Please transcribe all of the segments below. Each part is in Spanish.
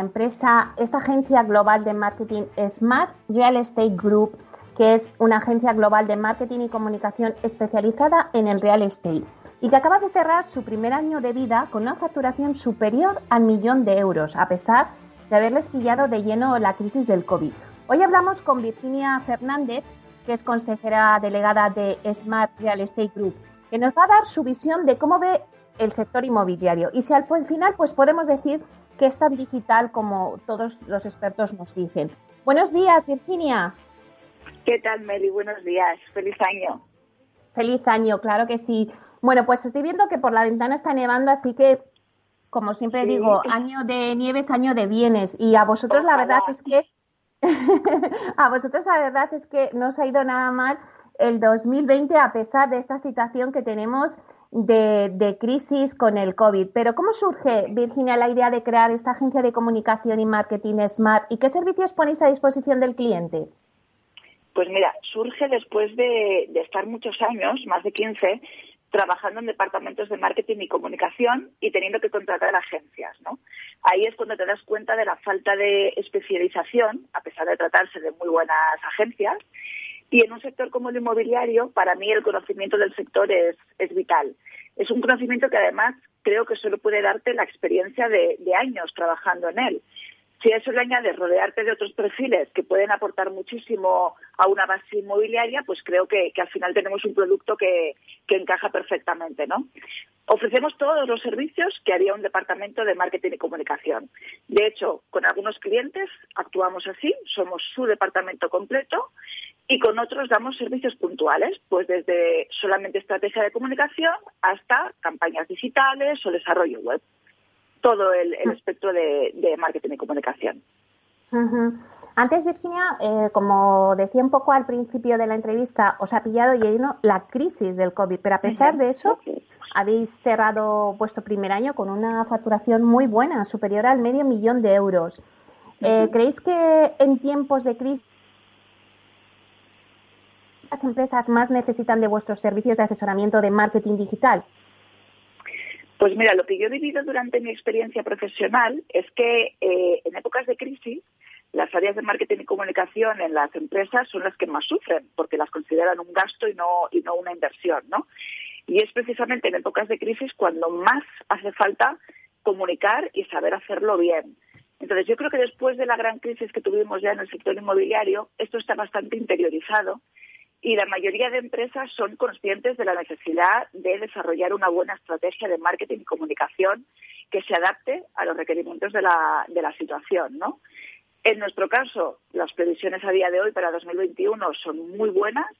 La empresa, esta agencia global de marketing Smart Real Estate Group, que es una agencia global de marketing y comunicación especializada en el real estate y que acaba de cerrar su primer año de vida con una facturación superior al millón de euros, a pesar de haberles pillado de lleno la crisis del COVID. Hoy hablamos con Virginia Fernández, que es consejera delegada de Smart Real Estate Group, que nos va a dar su visión de cómo ve el sector inmobiliario. Y si al final pues podemos decir que es tan digital como todos los expertos nos dicen. Buenos días, Virginia. ¿Qué tal, Meli? Buenos días. Feliz año. Feliz año, claro que sí. Bueno, pues estoy viendo que por la ventana está nevando, así que, como siempre digo, año de nieves, año de bienes. Y a vosotros la verdad es que, a vosotros la verdad es que no os ha ido nada mal el 2020 a pesar de esta situación que tenemos de, crisis con el COVID. Pero ¿cómo surge, Virginia, la idea de crear esta agencia de comunicación y marketing Smart y qué servicios ponéis a disposición del cliente? Pues mira, surge después de, estar muchos años, más de 15, trabajando en departamentos de marketing y comunicación y teniendo que contratar agencias, ¿no? Ahí es cuando te das cuenta de la falta de especialización, a pesar de tratarse de muy buenas agencias, y en un sector como el inmobiliario, para mí el conocimiento del sector es, es vital. Es un conocimiento que además creo que solo puede darte la experiencia de, de años trabajando en él. Si a eso le añades rodearte de otros perfiles que pueden aportar muchísimo a una base inmobiliaria, pues creo que, al final tenemos un producto que, encaja perfectamente, ¿no? Ofrecemos todos los servicios que haría un departamento de marketing y comunicación. De hecho, con algunos clientes actuamos así, somos su departamento completo y con otros damos servicios puntuales, pues desde solamente estrategia de comunicación hasta campañas digitales o desarrollo web todo el, ah. espectro de, marketing y comunicación. Antes, Virginia, eh, como decía un poco al principio de la entrevista, os ha pillado lleno la crisis del COVID, pero a pesar de eso, habéis cerrado vuestro primer año con una facturación muy buena, superior al medio millón de euros. Eh, ¿Creéis que en tiempos de crisis las empresas más necesitan de vuestros servicios de asesoramiento de marketing digital? Pues mira, lo que yo he vivido durante mi experiencia profesional es que eh, en épocas de crisis las áreas de marketing y comunicación en las empresas son las que más sufren porque las consideran un gasto y no y no una inversión, ¿no? Y es precisamente en épocas de crisis cuando más hace falta comunicar y saber hacerlo bien. Entonces, yo creo que después de la gran crisis que tuvimos ya en el sector inmobiliario, esto está bastante interiorizado y la mayoría de empresas son conscientes de la necesidad de desarrollar una buena estrategia de marketing y comunicación que se adapte a los requerimientos de la, de la situación, ¿no? En nuestro caso, las previsiones a día de hoy para 2021 son muy buenas.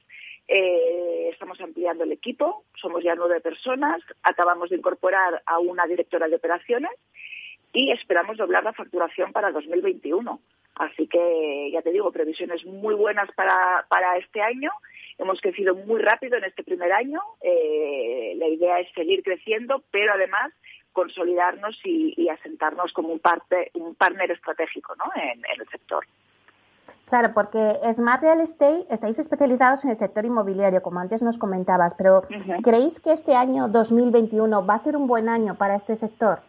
Eh, estamos ampliando el equipo, somos ya nueve personas, acabamos de incorporar a una directora de operaciones y esperamos doblar la facturación para 2021. Así que, ya te digo, previsiones muy buenas para, para este año. Hemos crecido muy rápido en este primer año. Eh, la idea es seguir creciendo, pero además consolidarnos y, asentarnos como un, parte, un partner estratégico ¿no? en, el sector. Claro, porque Smart Real Estate estáis especializados en el sector inmobiliario, como antes nos comentabas, pero ¿creéis que este año 2021 va a ser un buen año para este sector?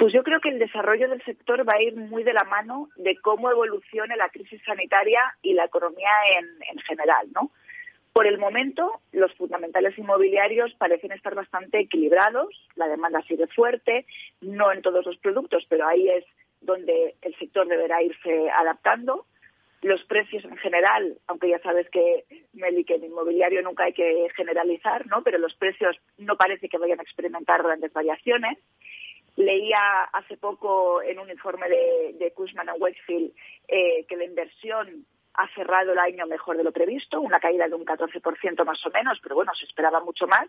Pues yo creo que el desarrollo del sector va a ir muy de la mano de cómo evolucione la crisis sanitaria y la economía en, general, ¿no? Por el momento, los fundamentales inmobiliarios parecen estar bastante equilibrados, la demanda sigue fuerte, no en todos los productos, pero ahí es donde el sector deberá irse adaptando. Los precios en general, aunque ya sabes que, Meli, que en inmobiliario nunca hay que generalizar, ¿no? pero los precios no parece que vayan a experimentar grandes variaciones. Leía hace poco en un informe de, de Cushman Wakefield eh, que la inversión ha cerrado el año mejor de lo previsto, una caída de un 14% más o menos, pero bueno, se esperaba mucho más.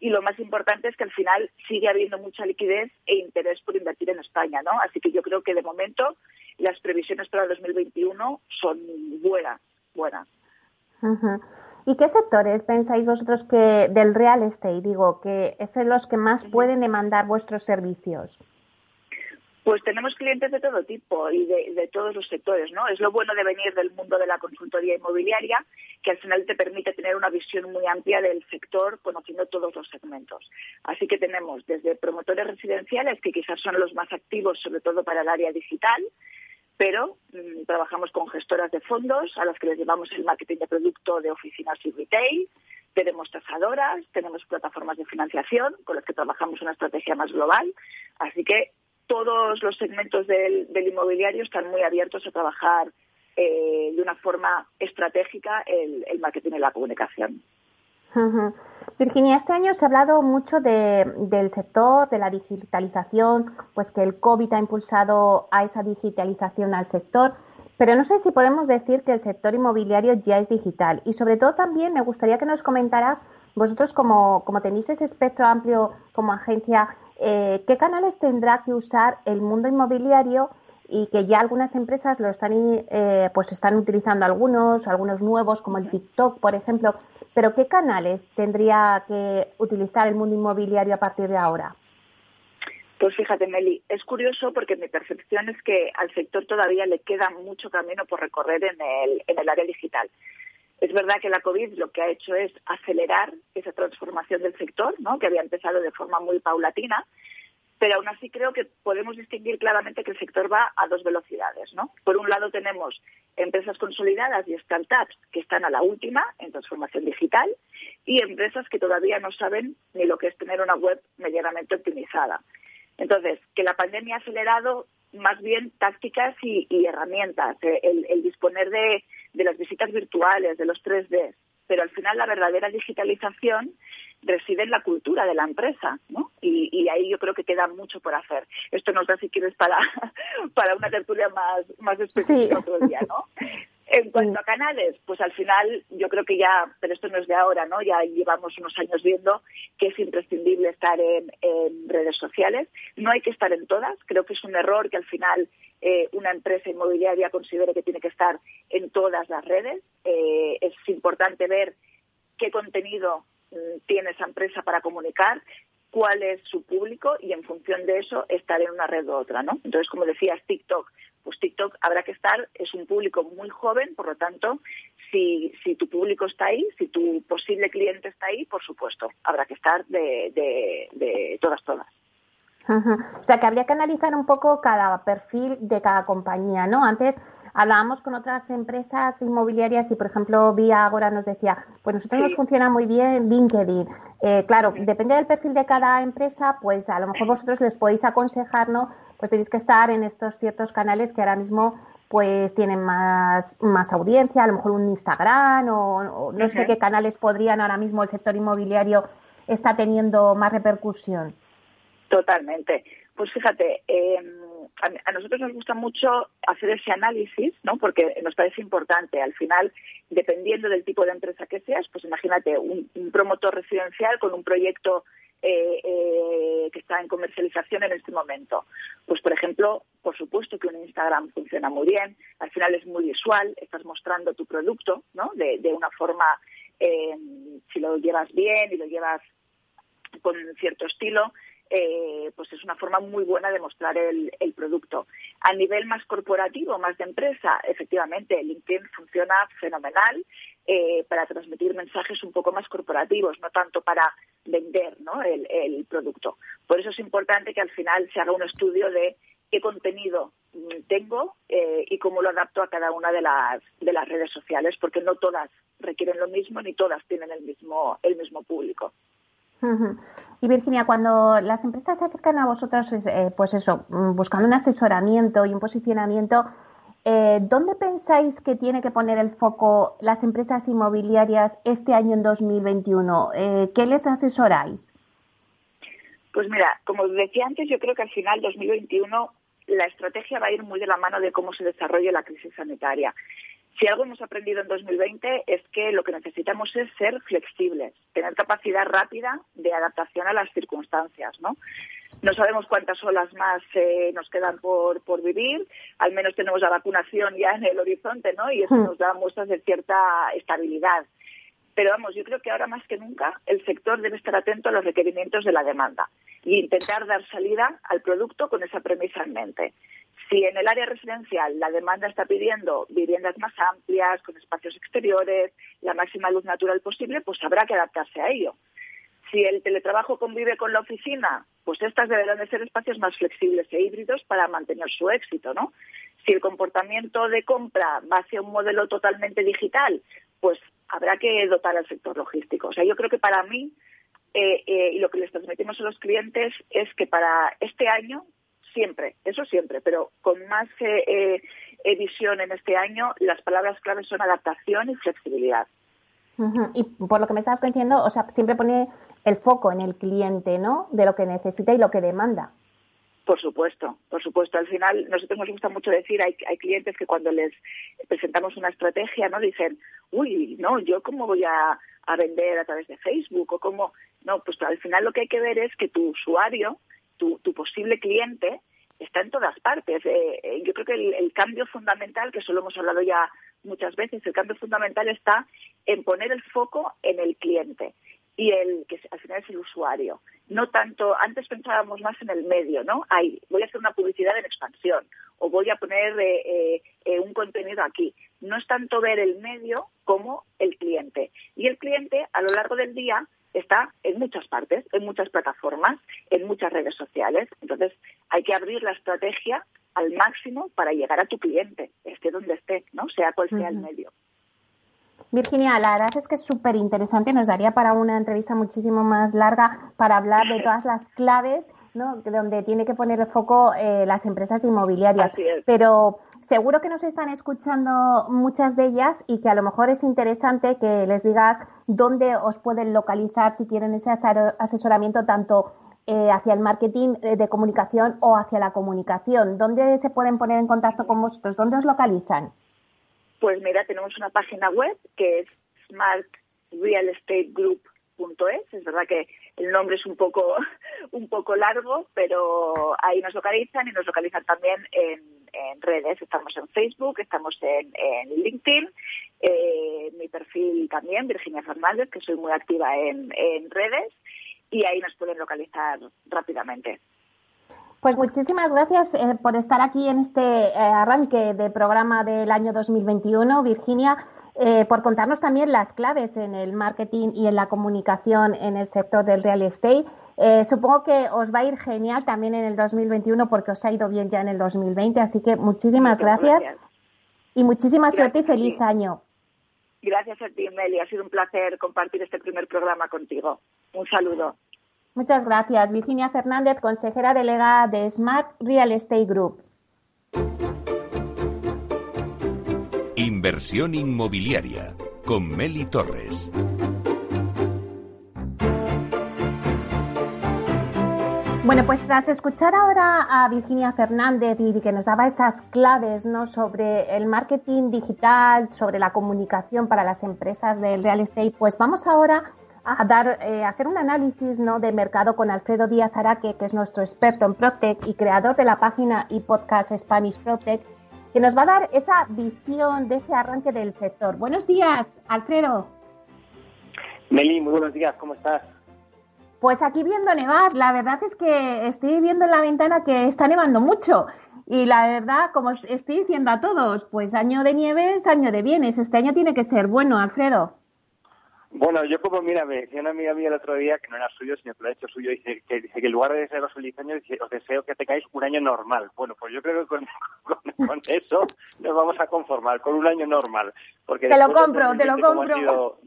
Y lo más importante es que al final sigue habiendo mucha liquidez e interés por invertir en España, ¿no? Así que yo creo que de momento las previsiones para 2021 son buenas, buenas. ¿Y qué sectores pensáis vosotros que del real estate, digo, que es los que más pueden demandar vuestros servicios? Pues tenemos clientes de todo tipo y de, todos los sectores, ¿no? Es lo bueno de venir del mundo de la consultoría inmobiliaria, que al final te permite tener una visión muy amplia del sector, conociendo todos los segmentos. Así que tenemos desde promotores residenciales, que quizás son los más activos, sobre todo para el área digital, pero mm, trabajamos con gestoras de fondos, a las que les llevamos el marketing de producto de oficinas y retail, tenemos tasadoras, tenemos plataformas de financiación con las que trabajamos una estrategia más global. Así que todos los segmentos del, inmobiliario están muy abiertos a trabajar eh, de una forma estratégica el, marketing y la comunicación. Virginia, este año se ha hablado mucho del sector, de la digitalización, pues que el COVID ha impulsado a esa digitalización al sector, pero no sé si podemos decir que el sector inmobiliario ya es digital. Y sobre todo también me gustaría que nos comentaras, vosotros como, como tenéis ese espectro amplio como agencia, eh, ¿qué canales tendrá que usar el mundo inmobiliario y que ya algunas empresas lo están, eh, pues están utilizando algunos, algunos nuevos, como el TikTok, por ejemplo, pero ¿qué canales tendría que utilizar el mundo inmobiliario a partir de ahora? Pues fíjate, Meli, es curioso porque mi percepción es que al sector todavía le queda mucho camino por recorrer en el, en el área digital. Es verdad que la COVID lo que ha hecho es acelerar esa transformación del sector, ¿no? que había empezado de forma muy paulatina, pero aún así creo que podemos distinguir claramente que el sector va a dos velocidades. ¿no? Por un lado tenemos empresas consolidadas y startups que están a la última en transformación digital y empresas que todavía no saben ni lo que es tener una web medianamente optimizada. Entonces, que la pandemia ha acelerado más bien tácticas y, herramientas, eh, el, disponer de, las visitas virtuales, de los 3D, pero al final la verdadera digitalización reside en la cultura de la empresa, ¿no? Y, ahí yo creo que queda mucho por hacer. Esto nos da, si quieres, para, para una tertulia más, más específica otro día, ¿no? En cuanto a canales, pues al final yo creo que ya, pero esto no es de ahora, ¿no? Ya llevamos unos años viendo que es imprescindible estar en, redes sociales. No hay que estar en todas. Creo que es un error que al final eh, una empresa inmobiliaria considere que tiene que estar en todas las redes. Eh, es importante ver qué contenido mm, tiene esa empresa para comunicar, cuál es su público y en función de eso estar en una red u otra, ¿no? Entonces, como decías, TikTok pues TikTok habrá que estar, es un público muy joven, por lo tanto, si, si tu público está ahí, si tu posible cliente está ahí, por supuesto, habrá que estar de, de, todas, todas. O sea, que habría que analizar un poco cada perfil de cada compañía, ¿no? Antes hablábamos con otras empresas inmobiliarias y, por ejemplo, Vía Agora nos decía, pues nosotros nos funciona muy bien LinkedIn. Eh, claro, depende del perfil de cada empresa, pues a lo mejor vosotros les podéis aconsejar, ¿no? Pues tenéis que estar en estos ciertos canales que ahora mismo pues tienen más, más audiencia, a lo mejor un Instagram o, no sé qué canales podrían ahora mismo el sector inmobiliario está teniendo más repercusión. Totalmente. Pues fíjate, eh, a, nosotros nos gusta mucho hacer ese análisis, ¿no? Porque nos parece importante. Al final, dependiendo del tipo de empresa que seas, pues imagínate un, promotor residencial con un proyecto eh, eh, que está en comercialización en este momento. Pues, por ejemplo, por supuesto que un Instagram funciona muy bien. Al final es muy visual, estás mostrando tu producto, ¿no? De, una forma, eh, si lo llevas bien y lo llevas con cierto estilo, eh, pues es una forma muy buena de mostrar el, producto. A nivel más corporativo, más de empresa, efectivamente, LinkedIn funciona fenomenal eh, para transmitir mensajes un poco más corporativos, no tanto para vender el, producto. Por eso es importante que al final se haga un estudio de qué contenido tengo eh, y cómo lo adapto a cada una de las, de las redes sociales, porque no todas requieren lo mismo ni todas tienen el mismo, el mismo público. Y Virginia, cuando las empresas se acercan a vosotros, eh, pues eso, mm, buscando un asesoramiento y un posicionamiento, eh, ¿dónde pensáis que tiene que poner el foco las empresas inmobiliarias este año en 2021? Eh, ¿Qué les asesoráis? Pues mira, como decía antes, yo creo que al final 2021 la estrategia va a ir muy de la mano de cómo se desarrolla la crisis sanitaria. Si algo hemos aprendido en 2020 es que lo que necesitamos es ser flexibles, tener capacidad rápida de adaptación a las circunstancias, ¿no? No sabemos cuántas olas más eh, nos quedan por, por vivir, al menos tenemos la vacunación ya en el horizonte, ¿no? Y eso hmm. nos da muestras de cierta estabilidad. Pero vamos, yo creo que ahora más que nunca el sector debe estar atento a los requerimientos de la demanda y intentar dar salida al producto con esa premisa en mente. Si en el área residencial la demanda está pidiendo viviendas más amplias, con espacios exteriores, la máxima luz natural posible, pues habrá que adaptarse a ello. Si el teletrabajo convive con la oficina, pues estas deberán de ser espacios más flexibles e híbridos para mantener su éxito, ¿no? Si el comportamiento de compra va hacia un modelo totalmente digital, pues habrá que dotar al sector logístico. O sea, yo creo que para mí, eh, eh, y lo que les transmitimos a los clientes es que para este año, siempre, eso siempre, pero con más eh, visión en este año, las palabras claves son adaptación y flexibilidad. Y por lo que me estabas diciendo, o sea, siempre pone el foco en el cliente, ¿no? De lo que necesita y lo que demanda. Por supuesto, por supuesto. Al final, nosotros nos gusta mucho decir, hay, hay clientes que cuando les presentamos una estrategia, ¿no? Dicen, uy, no, yo cómo voy a, vender a través de Facebook o cómo. No, pues al final lo que hay que ver es que tu usuario, tu, tu posible cliente, está en todas partes. Eh, eh, yo creo que el, el, cambio fundamental, que eso lo hemos hablado ya muchas veces, el cambio fundamental está en poner el foco en el cliente y el que al final es el usuario. No tanto, antes pensábamos más en el medio, ¿no? Hay, voy a hacer una publicidad en expansión o voy a poner eh, eh, eh, un contenido aquí. No es tanto ver el medio como el cliente. Y el cliente a lo largo del día está en muchas partes, en muchas plataformas, en muchas redes sociales. Entonces hay que abrir la estrategia al máximo para llegar a tu cliente, esté donde esté, ¿no? Sea cual sea el medio. Virginia, la verdad es que es súper interesante, nos daría para una entrevista muchísimo más larga para hablar de todas las claves ¿no? donde tiene que poner el foco eh, las empresas inmobiliarias. Pero seguro que nos están escuchando muchas de ellas y que a lo mejor es interesante que les digas dónde os pueden localizar si quieren ese asesoramiento tanto eh, hacia el marketing eh, de comunicación o hacia la comunicación. ¿Dónde se pueden poner en contacto con vosotros? ¿Dónde os localizan? Pues mira, tenemos una página web que es smartrealestategroup.es. Es verdad que el nombre es un poco, un poco largo, pero ahí nos localizan y nos localizan también en, redes. Estamos en Facebook, estamos en, LinkedIn, eh, mi perfil también, Virginia Fernández, que soy muy activa en redes, y ahí nos pueden localizar rápidamente. Pues muchísimas gracias eh, por estar aquí en este eh, arranque de programa del año 2021, Virginia, por contarnos también las claves en el marketing y en la comunicación en el sector del real estate. Supongo que os va a ir genial también en el 2021 porque os ha ido bien ya en el 2020, así que muchísimas gracias, y muchísima suerte y feliz año. Gracias a ti, Meli. Ha sido un placer compartir este primer programa contigo. Un saludo. Muchas gracias. Virginia Fernández, consejera delegada de Smart Real Estate Group. Inversión inmobiliaria con Meli Torres. Bueno, pues tras escuchar ahora a Virginia Fernández y que nos daba esas claves ¿no? sobre el marketing digital, sobre la comunicación para las empresas del real estate, pues vamos ahora a dar, eh, hacer un análisis ¿no? de mercado con Alfredo Díaz Araque, que es nuestro experto en Protec y creador de la página y podcast Spanish Protec, que nos va a dar esa visión de ese arranque del sector. Buenos días, Alfredo. Meli, muy buenos días, ¿cómo estás? Pues aquí viendo nevar, la verdad es que estoy viendo en la ventana que está nevando mucho. Y la verdad, como estoy diciendo a todos, pues año de nieve es año de bienes. Este año tiene que ser bueno, Alfredo. Bueno, yo como, mira, me decía una amiga mía el otro día, que no era suyo, sino que lo ha hecho suyo, dice que, dice que en lugar de desearos feliz año, dice, os deseo que tengáis un año normal. Bueno, pues yo creo que con, con, eso nos vamos a conformar, con un año normal. Porque te lo compro, te lo compro.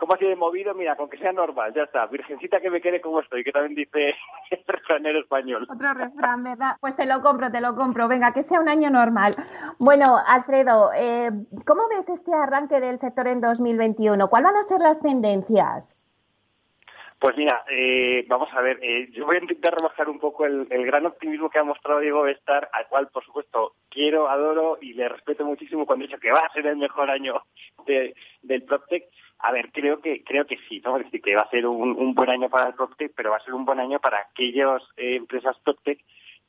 De, ¿Cómo ha sido movido? Mira, con que sea normal, ya está. Virgencita que me quede como estoy, que también dice el refranero español. Otro refrán, ¿verdad? Pues te lo compro, te lo compro. Venga, que sea un año normal. Bueno, Alfredo, eh, ¿cómo ves este arranque del sector en 2021? ¿Cuáles van a ser las tendencias? Pues mira, eh, vamos a ver, eh, yo voy a intentar rebajar un poco el, gran optimismo que ha mostrado Diego Bestar, al cual, por supuesto, quiero, adoro y le respeto muchísimo cuando ha dicho que va a ser el mejor año del PropTech. A ver, creo que creo que sí, ¿no? Es decir, que va a ser un, buen año para el PropTech, pero va a ser un buen año para aquellas eh, empresas PropTech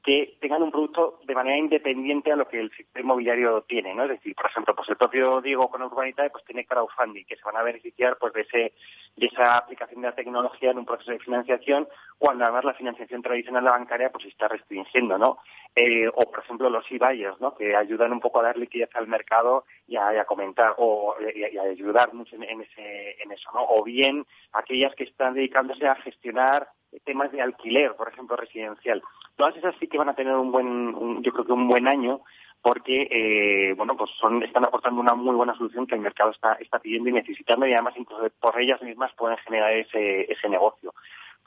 que tengan un producto de manera independiente a lo que el sector inmobiliario tiene, ¿no? Es decir, por ejemplo, pues el propio Diego con Urbanitae pues tiene crowdfunding que se van a beneficiar pues de ese de esa aplicación de la tecnología en un proceso de financiación cuando además la financiación tradicional bancaria pues se está restringiendo, ¿no? Eh, o por ejemplo los e-buyers, ¿no? Que ayudan un poco a dar liquidez al mercado y a, comentar o y a, ayudar mucho en, ese en eso, ¿no? O bien aquellas que están dedicándose a gestionar temas de alquiler, por ejemplo, residencial. Todas esas sí que van a tener un buen, yo creo que un buen año, porque eh, bueno pues son están aportando una muy buena solución que el mercado está está pidiendo y necesitando y además incluso por ellas mismas pueden generar ese ese negocio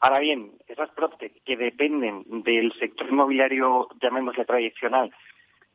ahora bien esas PropTech que dependen del sector inmobiliario llamémosle tradicional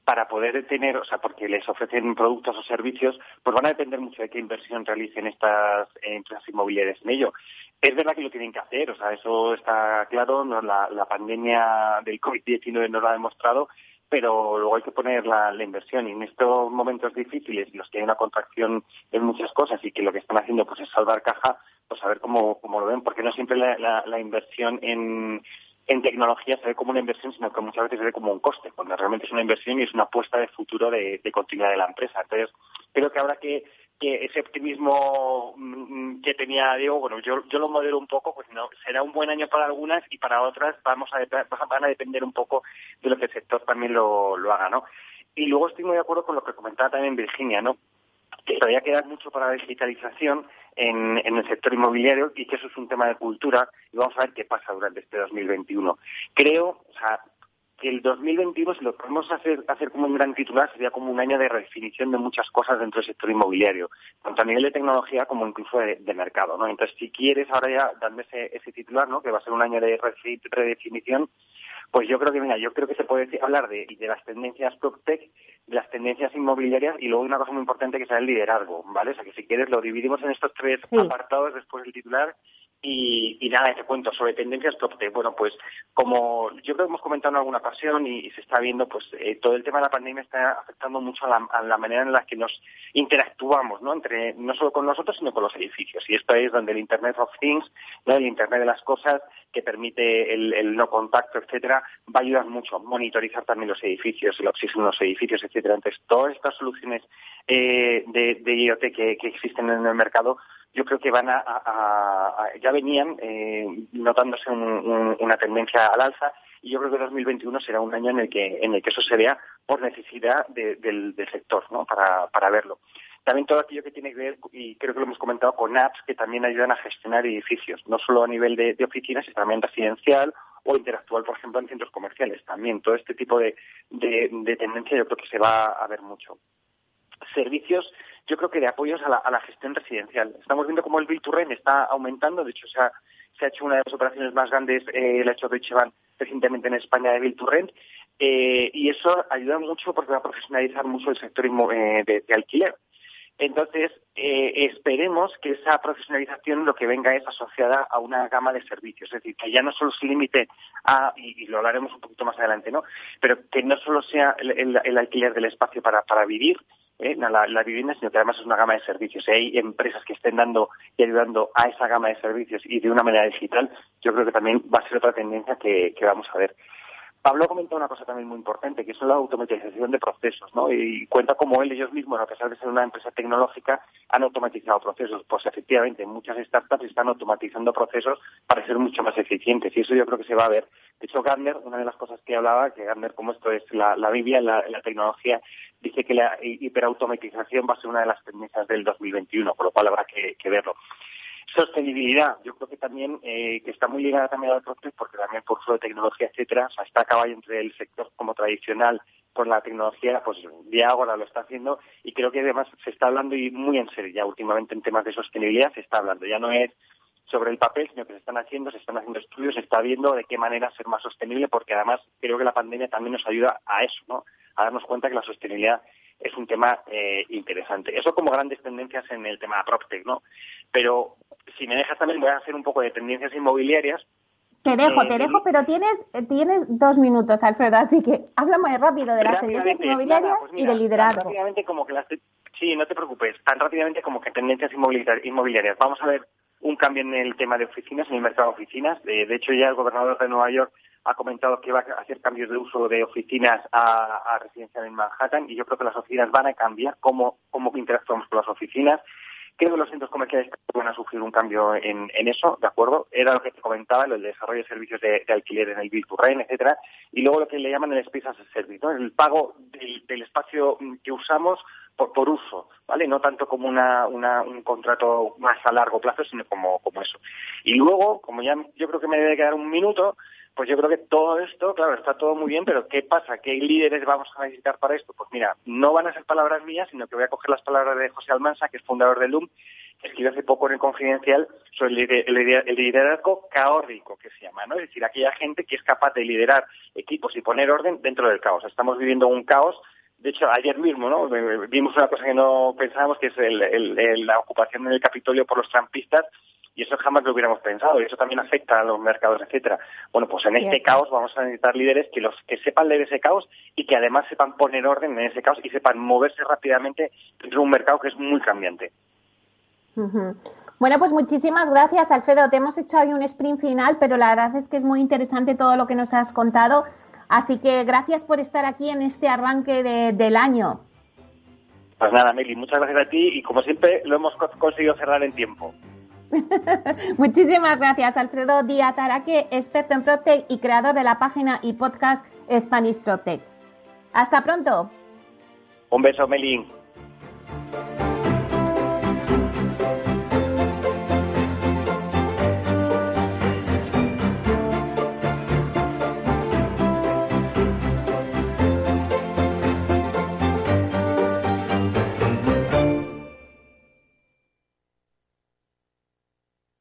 para poder tener, o sea, porque les ofrecen productos o servicios, pues van a depender mucho de qué inversión realicen estas empresas inmobiliarias en ello. Es verdad que lo tienen que hacer, o sea, eso está claro, la, la pandemia del COVID-19 nos lo ha demostrado, pero luego hay que poner la, inversión y en estos momentos difíciles, los que hay una contracción en muchas cosas y que lo que están haciendo pues es salvar caja, pues a ver cómo, cómo lo ven, porque no siempre la, inversión en, en tecnología se ve como una inversión, sino que muchas veces se ve como un coste, cuando realmente es una inversión y es una apuesta de futuro de, continuidad de la empresa. Entonces, creo que habrá que que ese optimismo mm, que tenía Diego, bueno, yo, yo lo modelo un poco, pues no, será un buen año para algunas y para otras vamos a, van a depender un poco de lo que el sector también lo, lo haga, ¿no? Y luego estoy muy de acuerdo con lo que comentaba también Virginia, ¿no? Que todavía queda mucho para la digitalización en, en el sector inmobiliario y que eso es un tema de cultura y vamos a ver qué pasa durante este 2021. Creo, o sea, que el 2021, si lo podemos hacer, hacer como un gran titular, sería como un año de redefinición de muchas cosas dentro del sector inmobiliario, tanto a nivel de tecnología como incluso de, mercado, ¿no? Entonces, si quieres ahora ya darme ese, ese titular, ¿no? Que va a ser un año de redefinición, pues yo creo que, mira, yo creo que se puede hablar de, de las tendencias PropTech, de las tendencias inmobiliarias y luego una cosa muy importante que será el liderazgo, ¿vale? O sea, que si quieres lo dividimos en estos tres apartados después del titular y, nada, te cuento sobre tendencias PropTech. Bueno, pues como yo creo que hemos comentado en alguna ocasión y, se está viendo, pues eh, todo el tema de la pandemia está afectando mucho a la, manera en la que nos interactuamos, ¿no? Entre, no solo con nosotros, sino con los edificios. Y esto es donde el Internet of Things, ¿no? el Internet de las cosas, que permite el, no contacto, etcétera, va a ayudar mucho a monitorizar también los edificios, el oxígeno en los edificios, etcétera. Entonces, todas estas soluciones eh, de, de IoT que existen en el mercado yo creo que van a, ya venían eh, notándose una tendencia al alza y yo creo que 2021 será un año en el que en el que eso se vea por necesidad del, sector, ¿no? Para, para verlo. También todo aquello que tiene que ver, y creo que lo hemos comentado, con apps que también ayudan a gestionar edificios, no solo a nivel de, oficinas, sino también residencial o interactual, por ejemplo, en centros comerciales. También todo este tipo de, de tendencia yo creo que se va a ver mucho. Servicios yo creo que de apoyos a la, gestión residencial. Estamos viendo cómo el to está aumentando, de hecho se ha, hecho una de las operaciones más grandes, eh, la ha hecho Deutsche Bank recientemente en España de to eh, y eso ayuda mucho porque va a profesionalizar mucho el sector eh, de, alquiler. Entonces, eh, esperemos que esa profesionalización lo que venga es asociada a una gama de servicios, es decir, que ya no solo se limite a, y, lo hablaremos un poquito más adelante, ¿no? Pero que no solo sea el, alquiler del espacio para vivir, ¿eh? la, vivienda, sino que además es una gama de servicios. Si hay empresas que estén dando y ayudando a esa gama de servicios y de una manera digital, yo creo que también va a ser otra tendencia que, vamos a ver. Pablo ha comentado una cosa también muy importante, que es la automatización de procesos, ¿no? Y cuenta como él, ellos mismos, a pesar de ser una empresa tecnológica, han automatizado procesos. Pues efectivamente, muchas startups están automatizando procesos para ser mucho más eficientes y eso yo creo que se va a ver. De hecho, Gardner, una de las cosas que hablaba, que Gardner, como esto es la, Biblia, la, tecnología, dice que la hiperautomatización va a ser una de las tendencias del 2021, por lo cual habrá que, verlo. Sostenibilidad, yo creo que también, eh, que está muy ligada también al proceso, porque también por uso de tecnología, etcétera, o sea, está a caballo entre el sector como tradicional con la tecnología, pues ahora lo está haciendo y creo que además se está hablando y muy en serio ya últimamente en temas de sostenibilidad se está hablando, ya no es sobre el papel, sino que se están haciendo, se están haciendo estudios, se está viendo de qué manera ser más sostenible, porque además creo que la pandemia también nos ayuda a eso, ¿no? A darnos cuenta que la sostenibilidad es un tema eh, interesante. Eso como grandes tendencias en el tema de PropTech, ¿no? Pero si me dejas también voy a hacer un poco de tendencias inmobiliarias. Te dejo, te eh, dejo, pero tienes, tienes dos minutos, Alfredo, así que habla muy rápido de las tendencias inmobiliarias pues y del liderazgo. Rápidamente como que las, sí, no te preocupes, tan rápidamente como que tendencias inmobiliarias. Vamos a ver un cambio en el tema de oficinas, en el mercado de oficinas. De, hecho, ya el gobernador de Nueva York ha comentado que va a hacer cambios de uso de oficinas a, a residencial en Manhattan y yo creo que las oficinas van a cambiar cómo, cómo interactuamos con las oficinas. Creo que los centros comerciales van a sufrir un cambio en, eso, ¿de acuerdo? Era lo que te comentaba, el desarrollo de servicios de, alquiler en el Rent, etcétera, y luego lo que le llaman el Space as a Service, el pago del espacio que usamos por, uso, ¿vale? No tanto como una, un contrato más a largo plazo, sino como, como eso. Y luego, como ya yo creo que me debe quedar un minuto, pues yo creo que todo esto, claro, está todo muy bien, pero ¿qué pasa? ¿Qué líderes vamos a necesitar para esto? Pues mira, no van a ser palabras mías, sino que voy a coger las palabras de José Almansa, que es fundador de LUM, que escribió hace poco en el Confidencial sobre el, liderazgo caórico, que se llama, ¿no? Es decir, aquella gente que es capaz de liderar equipos y poner orden dentro del caos. Estamos viviendo un caos de hecho, ayer mismo ¿no? vimos una cosa que no pensábamos, que es la ocupación en el Capitolio por los trampistas, y eso jamás lo hubiéramos pensado, y eso también afecta a los mercados, etcétera. Bueno, pues en este caos vamos a necesitar líderes que los que sepan leer ese caos y que además sepan poner orden en ese caos y sepan moverse rápidamente dentro de un mercado que es muy cambiante. Bueno, pues muchísimas gracias, Alfredo. Te hemos hecho hoy un sprint final, pero la verdad es que es muy interesante todo lo que nos has contado. Así que gracias por estar aquí en este arranque del año. Pues nada, Meli, muchas gracias a ti y como siempre lo hemos conseguido cerrar en tiempo. Muchísimas gracias, Alfredo Díaz Araque, experto en Protec y creador de la página y podcast Spanish Protec. Hasta pronto. Un beso, Meli.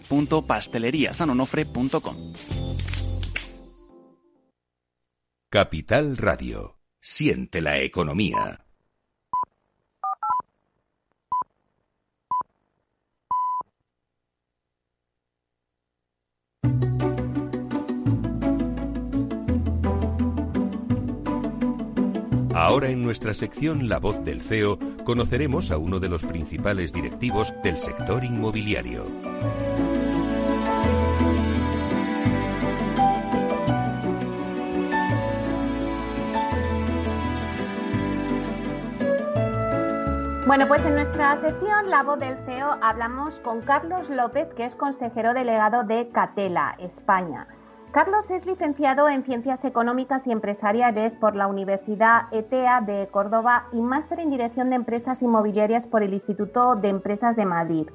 www.pasteleriasanonofre.com. Capital Radio. Siente la economía. Ahora en nuestra sección La voz del CEO conoceremos a uno de los principales directivos del sector inmobiliario. Bueno, pues en nuestra sección La voz del CEO hablamos con Carlos López, que es consejero delegado de Catela, España. Carlos es licenciado en Ciencias Económicas y Empresariales por la Universidad ETEA de Córdoba y máster en Dirección de Empresas Inmobiliarias por el Instituto de Empresas de Madrid.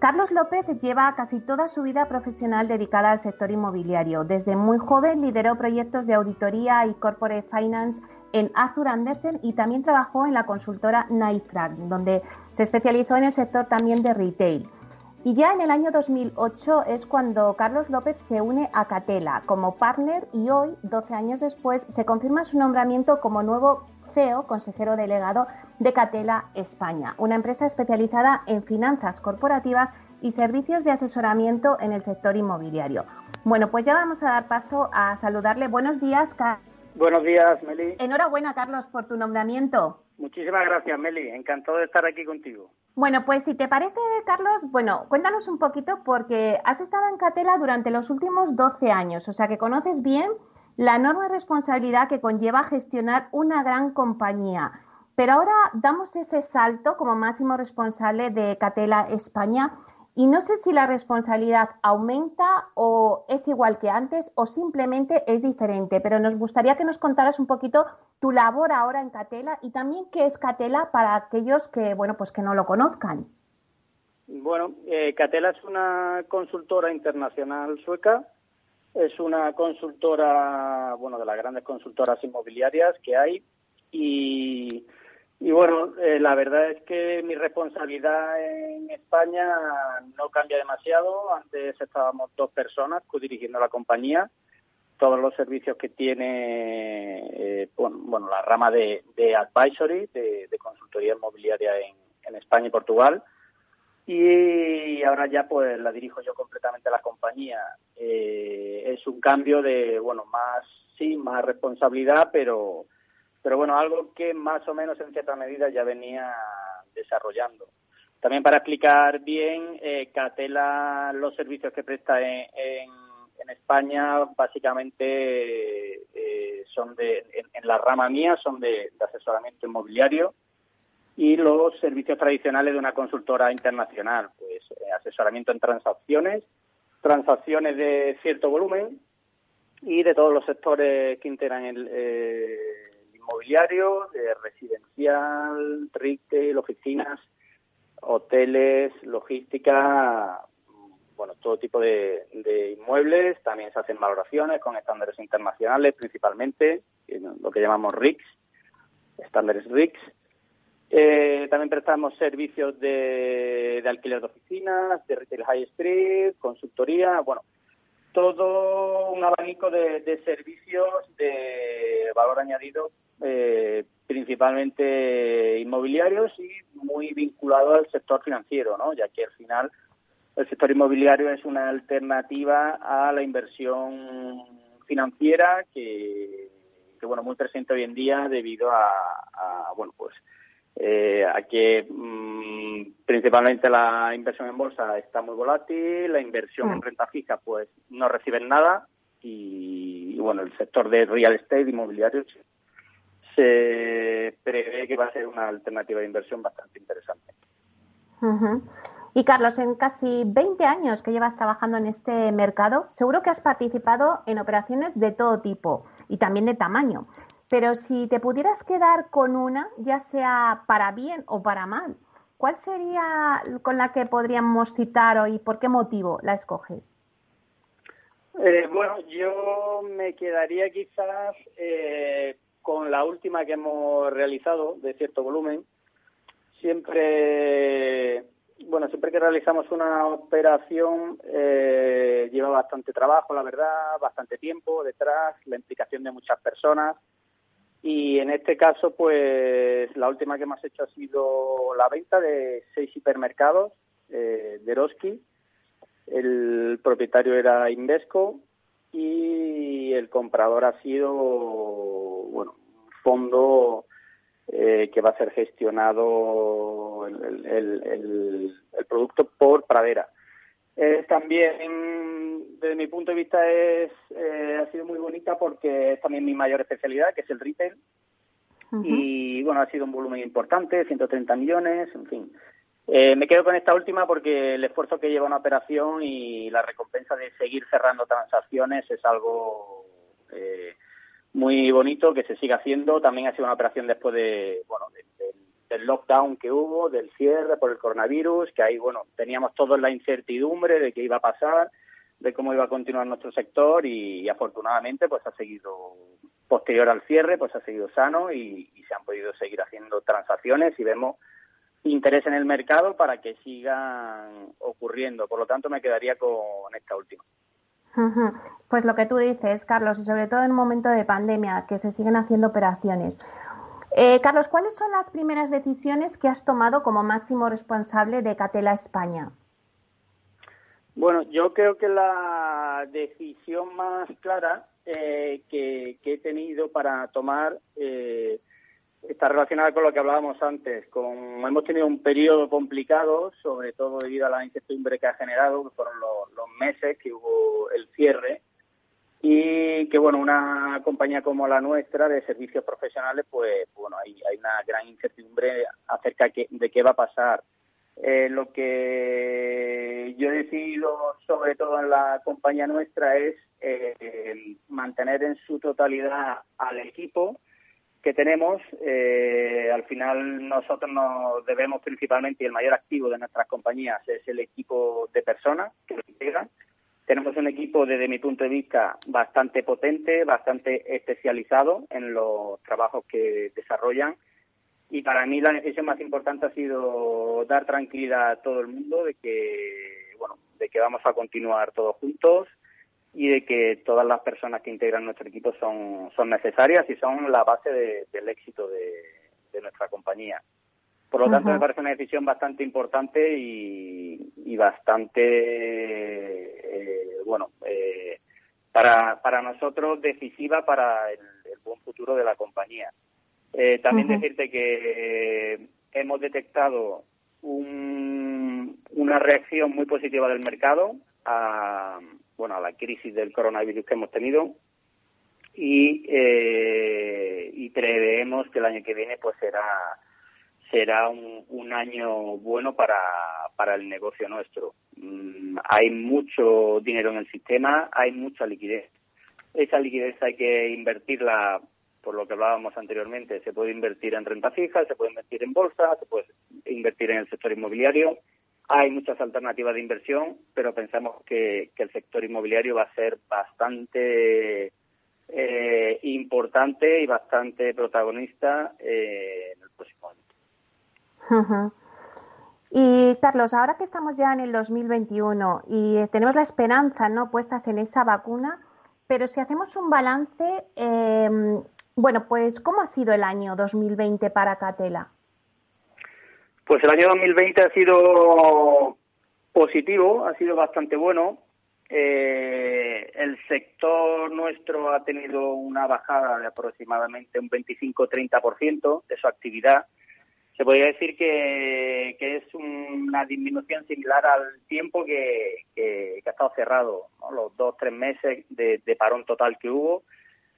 Carlos López lleva casi toda su vida profesional dedicada al sector inmobiliario. Desde muy joven lideró proyectos de auditoría y corporate finance en Azur Andersen y también trabajó en la consultora Nightfrag, donde se especializó en el sector también de retail. Y ya en el año 2008 es cuando Carlos López se une a Catela como partner y hoy, 12 años después, se confirma su nombramiento como nuevo CEO, consejero delegado de Catela España, una empresa especializada en finanzas corporativas y servicios de asesoramiento en el sector inmobiliario. Bueno, pues ya vamos a dar paso a saludarle. Buenos días, Carlos. Buenos días, Meli. Enhorabuena, Carlos, por tu nombramiento. Muchísimas gracias, Meli. Encantado de estar aquí contigo. Bueno, pues si te parece, Carlos, bueno, cuéntanos un poquito porque has estado en Catela durante los últimos 12 años, o sea que conoces bien la enorme responsabilidad que conlleva gestionar una gran compañía. Pero ahora damos ese salto como máximo responsable de Catela España y no sé si la responsabilidad aumenta o es igual que antes o simplemente es diferente, pero nos gustaría que nos contaras un poquito tu labor ahora en Catela y también qué es Catela para aquellos que, bueno, pues que no lo conozcan. Bueno, eh, Catela es una consultora internacional sueca, es una consultora, bueno, de las grandes consultoras inmobiliarias que hay y y bueno, eh, la verdad es que mi responsabilidad en España no cambia demasiado. Antes estábamos dos personas dirigiendo la compañía, todos los servicios que tiene, eh, bueno, la rama de, advisory, de, consultoría inmobiliaria en, España y Portugal. Y ahora ya pues la dirijo yo completamente la compañía. Eh, es un cambio de, bueno, más, sí, más responsabilidad, pero pero bueno, algo que más o menos en cierta medida ya venía desarrollando. También para explicar bien, eh, Catela, los servicios que presta en, en, España, básicamente eh, son de, en, la rama mía, son de, asesoramiento inmobiliario y los servicios tradicionales de una consultora internacional, pues eh, asesoramiento en transacciones, transacciones de cierto volumen y de todos los sectores que integran el, eh, inmobiliario, de residencial, retail, oficinas, hoteles, logística, bueno, todo tipo de, inmuebles. También se hacen valoraciones con estándares internacionales, principalmente, lo que llamamos RICS, estándares RICS. Eh, también prestamos servicios de, alquiler de oficinas, de retail high street, consultoría, bueno, todo un abanico de, de servicios de valor añadido eh, principalmente inmobiliarios y muy vinculado al sector financiero, ¿no? ya que al final el sector inmobiliario es una alternativa a la inversión financiera que, bueno muy presente hoy en día debido a, bueno pues eh, a que mm, principalmente la inversión en bolsa está muy volátil, la inversión en mm. renta fija pues no reciben nada y, y, bueno el sector de real estate inmobiliario se prevé que va a ser una alternativa de inversión bastante interesante. Y Carlos, en casi 20 años que llevas trabajando en este mercado, seguro que has participado en operaciones de todo tipo y también de tamaño. Pero si te pudieras quedar con una, ya sea para bien o para mal, ¿cuál sería con la que podríamos citar hoy? ¿Por qué motivo la escoges? Eh, bueno, yo me quedaría quizás eh, con la última que hemos realizado de cierto volumen. Siempre, bueno, siempre que realizamos una operación eh, lleva bastante trabajo, la verdad, bastante tiempo detrás, la implicación de muchas personas. Y en este caso, pues la última que hemos hecho ha sido la venta de seis hipermercados eh, de Eroski. El propietario era Invesco y el comprador ha sido, bueno, un fondo eh, que va a ser gestionado el, el, el, producto por Pradera. también, desde mi punto de vista, es eh, ha sido muy bonita porque es también mi mayor especialidad, que es el retail. Y bueno, ha sido un volumen importante, 130 millones, en fin. Eh, me quedo con esta última porque el esfuerzo que lleva una operación y la recompensa de seguir cerrando transacciones es algo eh, muy bonito que se siga haciendo. También ha sido una operación después de, bueno, del lockdown que hubo, del cierre por el coronavirus, que ahí, bueno, teníamos todos la incertidumbre de qué iba a pasar, de cómo iba a continuar nuestro sector y, afortunadamente pues ha seguido posterior al cierre, pues ha seguido sano y se han podido seguir haciendo transacciones y vemos interés en el mercado para que sigan ocurriendo. Por lo tanto, me quedaría con esta última. Pues lo que tú dices, Carlos, y sobre todo en un momento de pandemia, que se siguen haciendo operaciones. Eh, Carlos, ¿cuáles son las primeras decisiones que has tomado como máximo responsable de Catela España? Bueno, yo creo que la decisión más clara eh, que, he tenido para tomar eh, está relacionada con lo que hablábamos antes. Con, hemos tenido un periodo complicado, sobre todo debido a la incertidumbre que ha generado, que fueron los, meses que hubo el cierre, y que bueno, una compañía como la nuestra de servicios profesionales, pues bueno, hay, una gran incertidumbre acerca de qué va a pasar. Eh, lo que yo he decidido, sobre todo en la compañía nuestra, es eh, mantener en su totalidad al equipo, que tenemos, eh, al final nosotros nos debemos principalmente, y el mayor activo de nuestras compañías es el equipo de personas que lo integran. Tenemos un equipo, desde mi punto de vista, bastante potente, bastante especializado en los trabajos que desarrollan. Y para mí la decisión más importante ha sido dar tranquilidad a todo el mundo de que, bueno, de que vamos a continuar todos juntos, y de que todas las personas que integran nuestro equipo son, son necesarias y son la base del éxito de, nuestra compañía. Por lo tanto, me parece una decisión bastante importante y, bastante, eh, bueno, eh, para, para nosotros decisiva para el, buen futuro de la compañía. Eh, también decirte que hemos detectado un, una reacción muy positiva del mercado a, bueno, a la crisis del coronavirus que hemos tenido y, eh, y preveemos que el año que viene pues será será un, año bueno para, para el negocio nuestro. Mm, hay mucho dinero en el sistema, hay mucha liquidez. Esa liquidez hay que invertirla, por lo que hablábamos anteriormente, se puede invertir en renta fija, se puede invertir en bolsa, se puede invertir en el sector inmobiliario hay muchas alternativas de inversión, pero pensamos que, el sector inmobiliario va a ser bastante eh, importante y bastante protagonista eh, en el próximo año. Y Carlos, ahora que estamos ya en el 2021 y tenemos la esperanza no puestas en esa vacuna, pero si hacemos un balance, eh, bueno, pues ¿cómo ha sido el año 2020 para Catela? Pues el año 2020 ha sido positivo, ha sido bastante bueno. Eh, el sector nuestro ha tenido una bajada de aproximadamente un 25-30% de su actividad. Se podría decir que, es una disminución similar al tiempo que, ha estado cerrado, los dos tres meses de parón total que hubo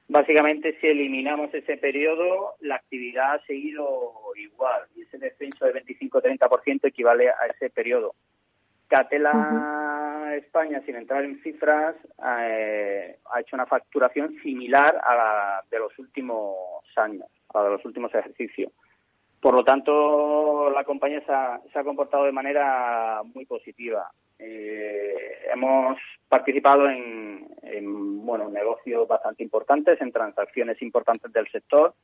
Básicamente, si eliminamos ese periodo, la actividad ha seguido igual y ese descenso de 25-30% equivale a ese periodo. Catela España, sin entrar en cifras, eh, ha hecho una facturación similar a la de los últimos años, a la de los últimos ejercicios. Por lo tanto, la compañía se ha, comportado de manera muy positiva. Eh, hemos participado en, bueno, negocios bastante importantes, en transacciones importantes del sector.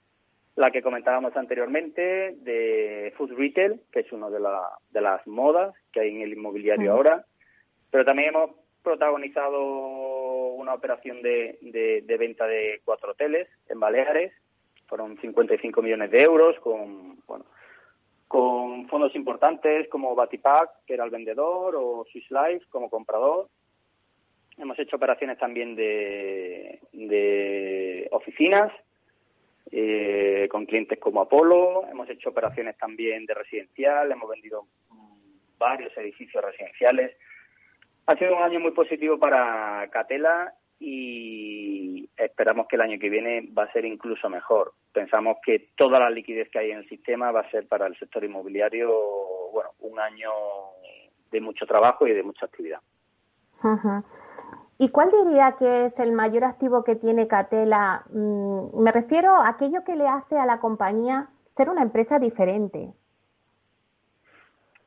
La que comentábamos anteriormente de Food Retail, que es una de, de las modas que hay en el inmobiliario ahora. Pero también hemos protagonizado una operación de, de venta de cuatro hoteles en Baleares fueron 55 millones de euros con, bueno, con fondos importantes como Batipac, que era el vendedor, o Swiss Life como comprador. Hemos hecho operaciones también de, de oficinas eh, con clientes como Apolo. Hemos hecho operaciones también de residencial. Hemos vendido varios edificios residenciales. Ha sido un año muy positivo para Catela y esperamos que el año que viene va a ser incluso mejor. Pensamos que toda la liquidez que hay en el sistema va a ser para el sector inmobiliario, bueno, un año de mucho trabajo y de mucha actividad. ¿Y cuál diría que es el mayor activo que tiene Catela? Mm, me refiero a aquello que le hace a la compañía ser una empresa diferente.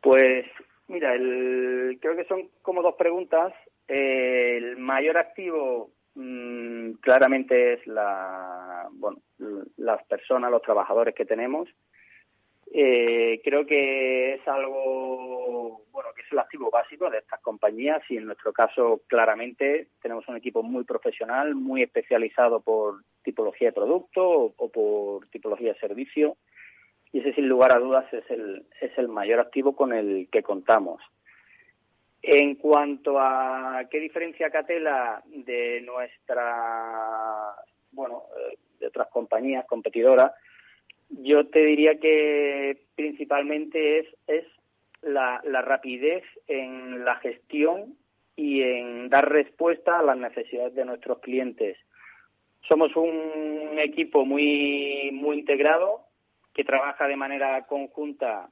Pues mira, el, creo que son como dos preguntas el mayor activo mm, claramente es la, bueno, las personas, los trabajadores que tenemos. Eh, creo que es algo, bueno, que es el activo básico de estas compañías y en nuestro caso claramente tenemos un equipo muy profesional, muy especializado por tipología de producto o, o por tipología de servicio y ese sin lugar a dudas es el, es el mayor activo con el que contamos. En cuanto a qué diferencia Catela de nuestra, bueno, eh, de otras compañías competidoras, yo te diría que principalmente es, es la, la rapidez en la gestión y en dar respuesta a las necesidades de nuestros clientes. Somos un equipo muy, muy integrado que trabaja de manera conjunta,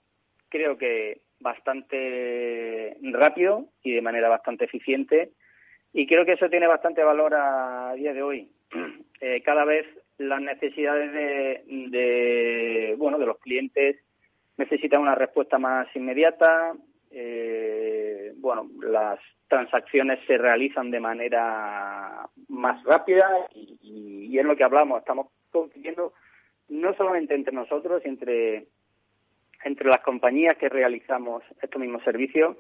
creo que bastante rápido y de manera bastante eficiente y creo que eso tiene bastante valor a día de hoy. Eh, cada vez las necesidades de, bueno de los clientes necesitan una respuesta más inmediata. Eh, bueno, las transacciones se realizan de manera más rápida y, y, es lo que hablamos. Estamos compitiendo no solamente entre nosotros, entre entre las compañías que realizamos estos mismos servicios,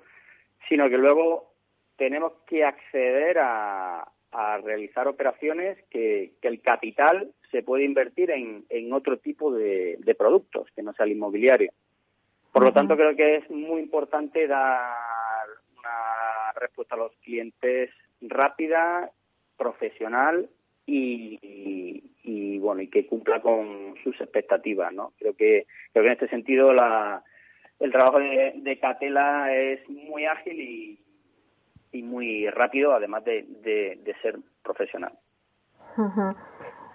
sino que luego tenemos que acceder a, realizar operaciones que, el capital se puede invertir en, otro tipo de, productos que no sea el inmobiliario. Por lo tanto, creo que es muy importante dar una respuesta a los clientes rápida, profesional y, bueno y que cumpla con sus expectativas no creo que creo que en este sentido la, el trabajo de, Catela es muy ágil y, y muy rápido además de, de, ser profesional.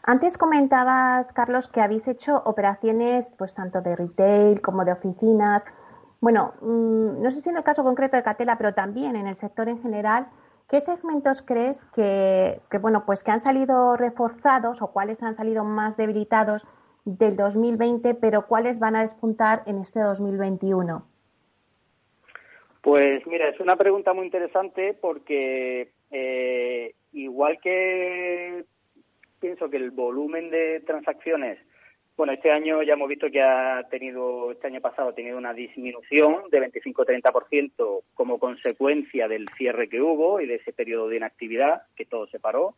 Antes comentabas, Carlos, que habéis hecho operaciones, pues tanto de retail como de oficinas. Bueno, mm, no sé si en el caso concreto de Catela, pero también en el sector en general, ¿Qué segmentos crees que, bueno, pues que han salido reforzados o cuáles han salido más debilitados del 2020, pero cuáles van a despuntar en este 2021? Pues mira, es una pregunta muy interesante porque eh, igual que pienso que el volumen de transacciones bueno, este año ya hemos visto que ha tenido, este año pasado ha tenido una disminución de 25-30% como consecuencia del cierre que hubo y de ese periodo de inactividad que todo se paró.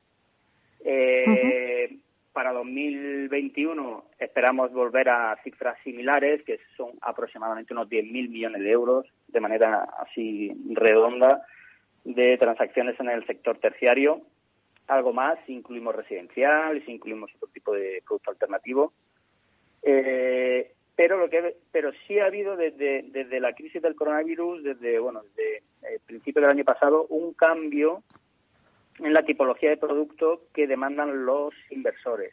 Eh, para 2021 esperamos volver a cifras similares, que son aproximadamente unos 10.000 millones de euros, de manera así redonda, de transacciones en el sector terciario. Algo más, si incluimos residencial, si incluimos otro tipo de producto alternativo. Eh, pero lo que pero sí ha habido desde, desde la crisis del coronavirus, desde bueno, desde el principio del año pasado, un cambio en la tipología de producto que demandan los inversores.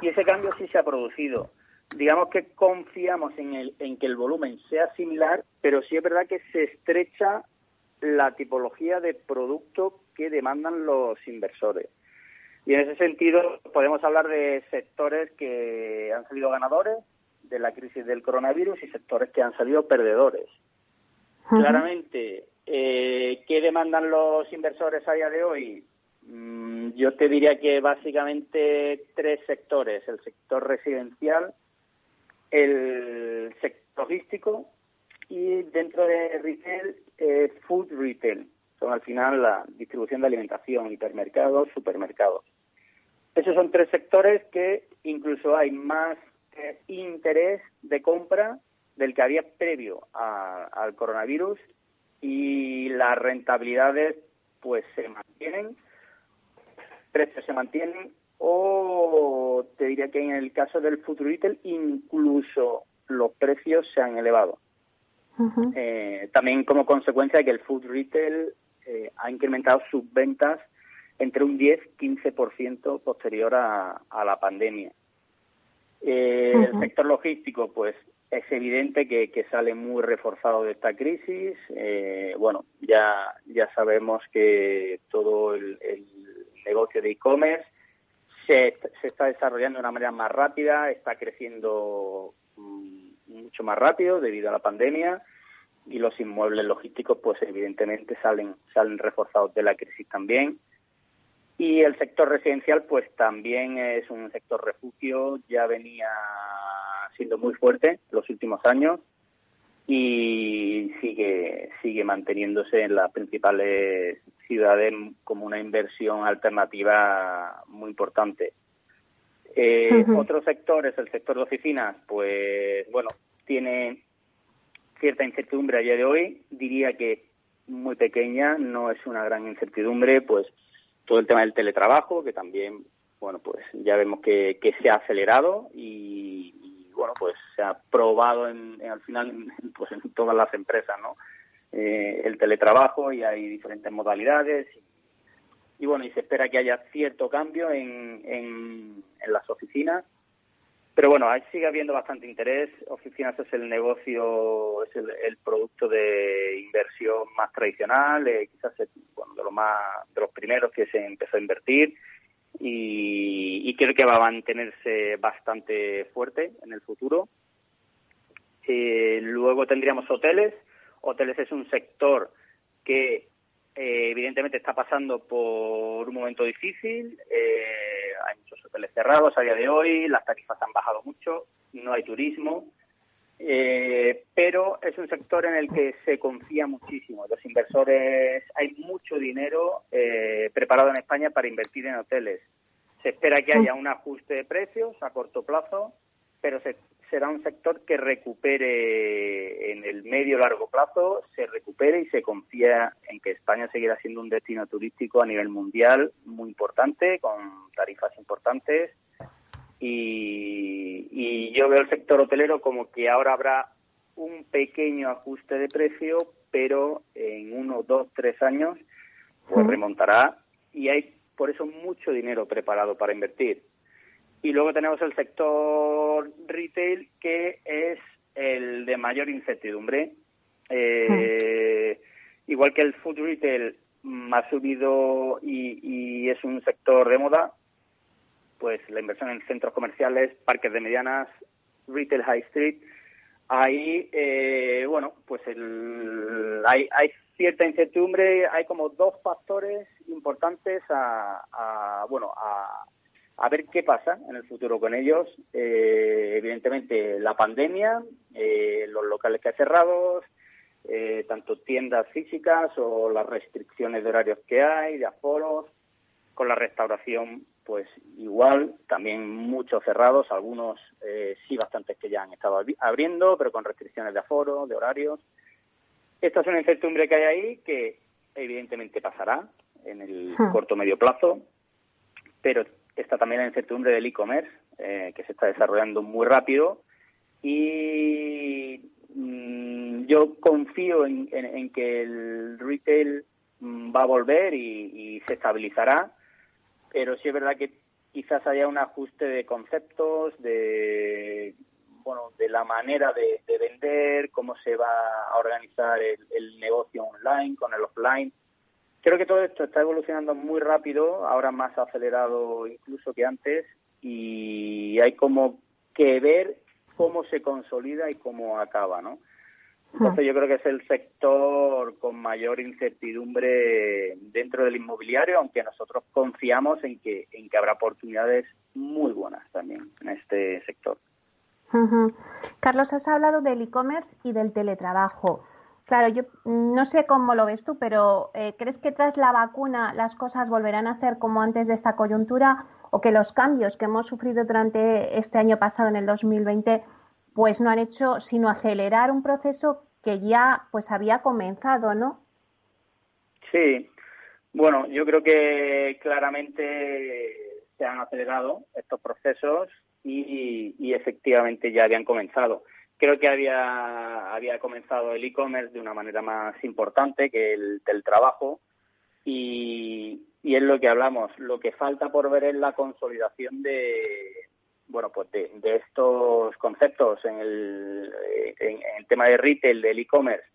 Y ese cambio sí se ha producido. Digamos que confiamos en, el, en que el volumen sea similar, pero sí es verdad que se estrecha la tipología de producto que demandan los inversores. Y en ese sentido podemos hablar de sectores que han salido ganadores de la crisis del coronavirus y sectores que han salido perdedores. Claramente, eh, ¿qué demandan los inversores a día de hoy? Mm, yo te diría que básicamente tres sectores, el sector residencial, el sector logístico y dentro de retail, eh, food retail. Son al final la distribución de alimentación, hipermercados, supermercados. Esos son tres sectores que incluso hay más eh, interés de compra del que había previo al coronavirus y las rentabilidades pues se mantienen, precios se mantienen o te diría que en el caso del food retail incluso los precios se han elevado. Eh, también como consecuencia de que el food retail eh, ha incrementado sus ventas entre un 10-15% posterior a, la pandemia. Eh, el sector logístico, pues es evidente que, sale muy reforzado de esta crisis. Eh, bueno, ya, ya sabemos que todo el, negocio de e-commerce se, se, está desarrollando de una manera más rápida, está creciendo mm, mucho más rápido debido a la pandemia y los inmuebles logísticos, pues evidentemente salen, salen reforzados de la crisis también. Y el sector residencial, pues también es un sector refugio, ya venía siendo muy fuerte los últimos años y sigue, sigue manteniéndose en las principales ciudades como una inversión alternativa muy importante. Eh, Otros sectores, el sector de oficinas, pues bueno, tiene cierta incertidumbre a día de hoy. Diría que muy pequeña, no es una gran incertidumbre, pues todo el tema del teletrabajo, que también, bueno, pues ya vemos que, se ha acelerado y, bueno, pues se ha probado en, al final en, pues en todas las empresas, ¿no? Eh, el teletrabajo y hay diferentes modalidades y, bueno, y se espera que haya cierto cambio en, en, en las oficinas pero bueno, ahí sigue habiendo bastante interés. Oficinas es el negocio, es el, producto de inversión más tradicional, eh, quizás es, bueno, de, lo más, de los primeros que se empezó a invertir y, creo que va a mantenerse bastante fuerte en el futuro. Eh, luego tendríamos hoteles. Hoteles es un sector que eh, evidentemente está pasando por un momento difícil. Eh, hay hoteles cerrados a día de hoy, las tarifas han bajado mucho, no hay turismo. Eh, pero es un sector en el que se confía muchísimo. Los inversores, hay mucho dinero preparado en España para invertir en hoteles. Se espera que haya un ajuste de precios a corto plazo, pero se será un sector que recupere en el medio largo plazo, se recupere y se confía en que España seguirá siendo un destino turístico a nivel mundial muy importante, con tarifas importantes. Y, yo veo el sector hotelero como que ahora habrá un pequeño ajuste de precio, pero en uno, dos, tres años pues remontará y hay por eso mucho dinero preparado para invertir. Y luego tenemos el sector retail, que es el de mayor incertidumbre. Eh, igual que el food retail ha subido y, es un sector de moda, pues la inversión en centros comerciales, parques de medianas, retail high street, ahí, eh, bueno, pues hay, hay cierta incertidumbre, hay como dos factores importantes a bueno, a, a ver qué pasa en el futuro con ellos. Eh, evidentemente, la pandemia, eh, los locales que hay cerrados, eh, tanto tiendas físicas o las restricciones de horarios que hay, de aforos, con la restauración, pues igual, también muchos cerrados, algunos sí bastantes que ya han estado abriendo, pero con restricciones de aforo, de horarios. Esta es una incertidumbre que hay ahí que evidentemente pasará en el hmm. corto medio plazo, pero está también la incertidumbre del e-commerce, eh, que se está desarrollando muy rápido. Y mm, yo confío en, que el retail mm, va a volver y, se estabilizará, pero sí es verdad que quizás haya un ajuste de conceptos, de bueno, de la manera de, vender, cómo se va a organizar el, negocio online con el offline. Creo que todo esto está evolucionando muy rápido, ahora más acelerado incluso que antes, y hay como que ver cómo se consolida y cómo acaba, ¿no? Entonces yo creo que es el sector con mayor incertidumbre dentro del inmobiliario, aunque nosotros confiamos en que, en que habrá oportunidades muy buenas también en este sector. Carlos, has hablado del e-commerce y del teletrabajo. Claro, yo no sé cómo lo ves tú, pero eh, ¿crees que tras la vacuna las cosas volverán a ser como antes de esta coyuntura o que los cambios que hemos sufrido durante este año pasado, en el 2020, pues no han hecho sino acelerar un proceso que ya pues había comenzado, ¿no? Sí, bueno, yo creo que claramente se han acelerado estos procesos y, efectivamente ya habían comenzado. Creo que había, había comenzado el e-commerce de una manera más importante que el del trabajo y, y es lo que hablamos. Lo que falta por ver es la consolidación de, bueno, pues de, estos conceptos en el, en, el tema de retail, del e-commerce,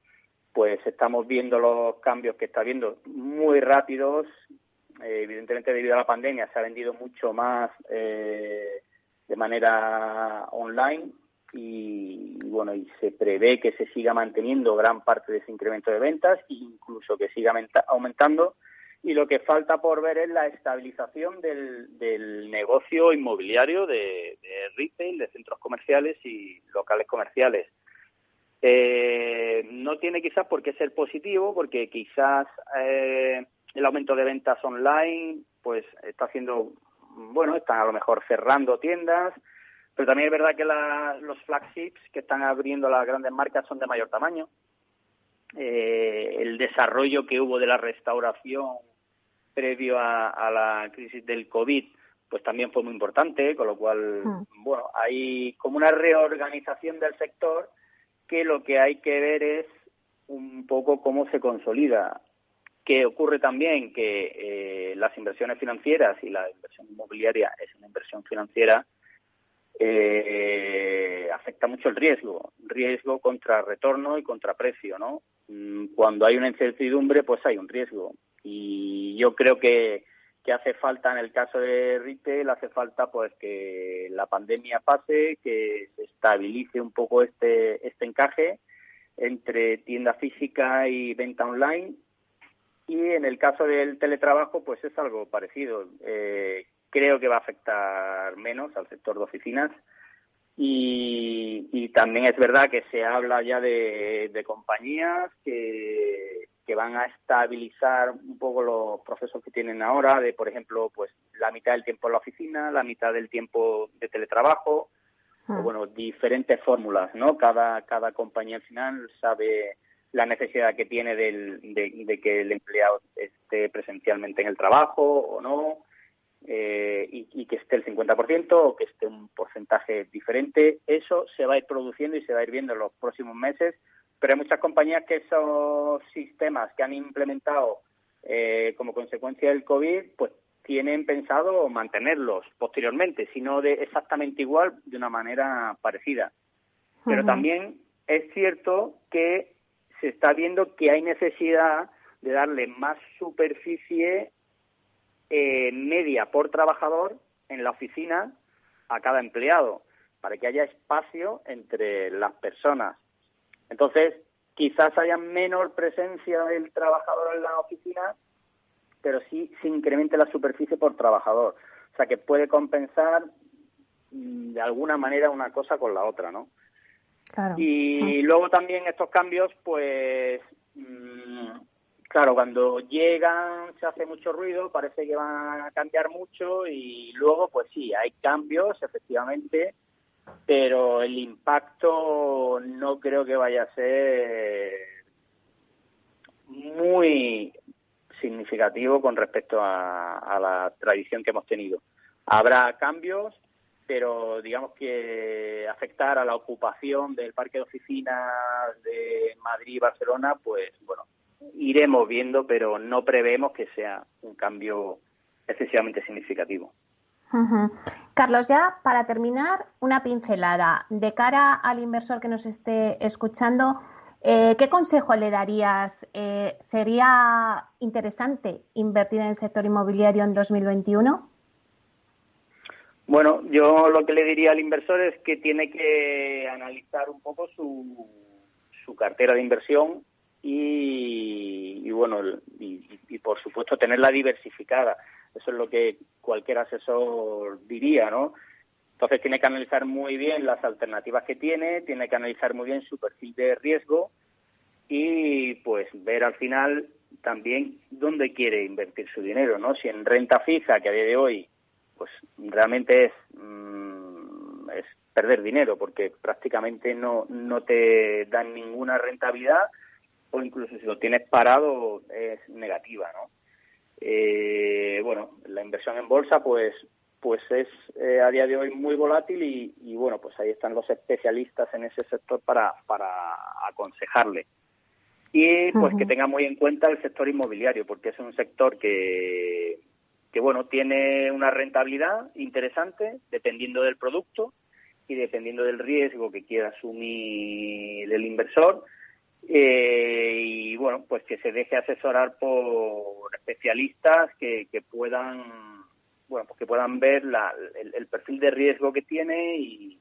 pues estamos viendo los cambios que está viendo muy rápidos. Eh, evidentemente, debido a la pandemia, se ha vendido mucho más eh, de manera online y, bueno, y se prevé que se siga manteniendo gran parte de ese incremento de ventas e incluso que siga aumentando y lo que falta por ver es la estabilización del, del negocio inmobiliario de, retail, de centros comerciales y locales comerciales. Eh, no tiene quizás por qué ser positivo, porque quizás eh, el aumento de ventas online, pues está haciendo, bueno, están a lo mejor cerrando tiendas, pero también es verdad que los flagships que están abriendo las grandes marcas son de mayor tamaño. Eh, el desarrollo que hubo de la restauración previo a, la crisis del COVID, pues también fue muy importante, con lo cual, hmm. bueno, hay como una reorganización del sector que lo que hay que ver es un poco cómo se consolida. Que ocurre también que eh, las inversiones financieras y la inversión inmobiliaria es una inversión financiera, eh, afecta mucho el riesgo, riesgo contra retorno y contra precio, ¿no? Mm, cuando hay una incertidumbre, pues hay un riesgo. Y yo creo que, que hace falta, en el caso de retail, hace falta pues que la pandemia pase, que se estabilice un poco este, este encaje entre tienda física y venta online. Y en el caso del teletrabajo, pues es algo parecido. Eh, creo que va a afectar menos al sector de oficinas. Y, y también es verdad que se habla ya de, de compañías que, que van a estabilizar un poco los procesos que tienen ahora, de por ejemplo, pues la mitad del tiempo en la oficina, la mitad del tiempo de teletrabajo, o ah. bueno, diferentes fórmulas, ¿no? Cada, cada compañía al final sabe la necesidad que tiene de, que el empleado esté presencialmente en el trabajo o no, eh, y, y, que esté el 50% o que esté un porcentaje diferente. Eso se va a ir produciendo y se va a ir viendo en los próximos meses pero hay muchas compañías que esos sistemas que han implementado eh, como consecuencia del COVID, pues tienen pensado mantenerlos posteriormente, sino de exactamente igual, de una manera parecida. Pero también es cierto que se está viendo que hay necesidad de darle más superficie eh, media por trabajador en la oficina a cada empleado, para que haya espacio entre las personas entonces, quizás haya menor presencia del trabajador en la oficina, pero sí se incremente la superficie por trabajador. O sea, que puede compensar mm, de alguna manera una cosa con la otra, ¿no? Claro. Y luego también estos cambios, pues, mm, claro, cuando llegan se hace mucho ruido, parece que van a cambiar mucho y luego, pues sí, hay cambios, efectivamente, pero el impacto no creo que vaya a ser muy significativo con respecto a, la tradición que hemos tenido. Habrá cambios, pero digamos que afectar a la ocupación del parque de oficinas de Madrid y Barcelona, pues bueno, iremos viendo, pero no prevemos que sea un cambio excesivamente significativo. Carlos, ya para terminar, una pincelada. De cara al inversor que nos esté escuchando, eh, ¿qué consejo le darías? Eh, ¿Sería interesante invertir en el sector inmobiliario en 2021? Bueno, yo lo que le diría al inversor es que tiene que analizar un poco su, su cartera de inversión y, bueno, y, por supuesto tenerla diversificada. Eso es lo que cualquier asesor diría, ¿no? Entonces tiene que analizar muy bien las alternativas que tiene, tiene que analizar muy bien su perfil de riesgo y pues ver al final también dónde quiere invertir su dinero, ¿no? Si en renta fija, que a día de hoy pues realmente es, mm, es perder dinero porque prácticamente no, no te dan ninguna rentabilidad o incluso si lo tienes parado es negativa, ¿no? Eh, bueno, la inversión en bolsa pues pues es eh, a día de hoy muy volátil y, y, bueno, pues ahí están los especialistas en ese sector para, para aconsejarle. Y pues que tenga muy en cuenta el sector inmobiliario, porque es un sector que, que bueno, tiene una rentabilidad interesante dependiendo del producto y dependiendo del riesgo que quiera asumir el inversor. Eh, y bueno, pues que se deje asesorar por especialistas que, que puedan, bueno, pues que puedan ver la, el, perfil de riesgo que tiene y,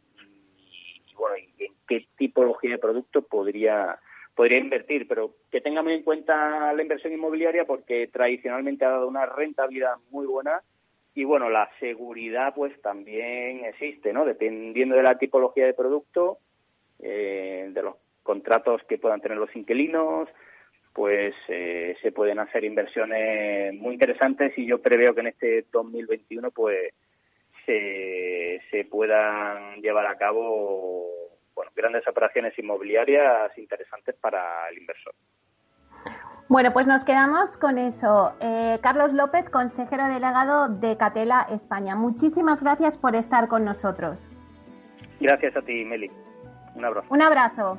y bueno, y en qué tipología de producto podría podría invertir, pero que tenga muy en cuenta la inversión inmobiliaria porque tradicionalmente ha dado una rentabilidad muy buena y bueno, la seguridad pues también existe, ¿no? Dependiendo de la tipología de producto, eh, de los contratos que puedan tener los inquilinos, pues eh, se pueden hacer inversiones muy interesantes y yo preveo que en este 2021 pues se, se puedan llevar a cabo bueno, grandes operaciones inmobiliarias interesantes para el inversor. Bueno, pues nos quedamos con eso. Eh, Carlos López, consejero delegado de Catela España. Muchísimas gracias por estar con nosotros. Gracias a ti, Meli. Un abrazo. Un abrazo.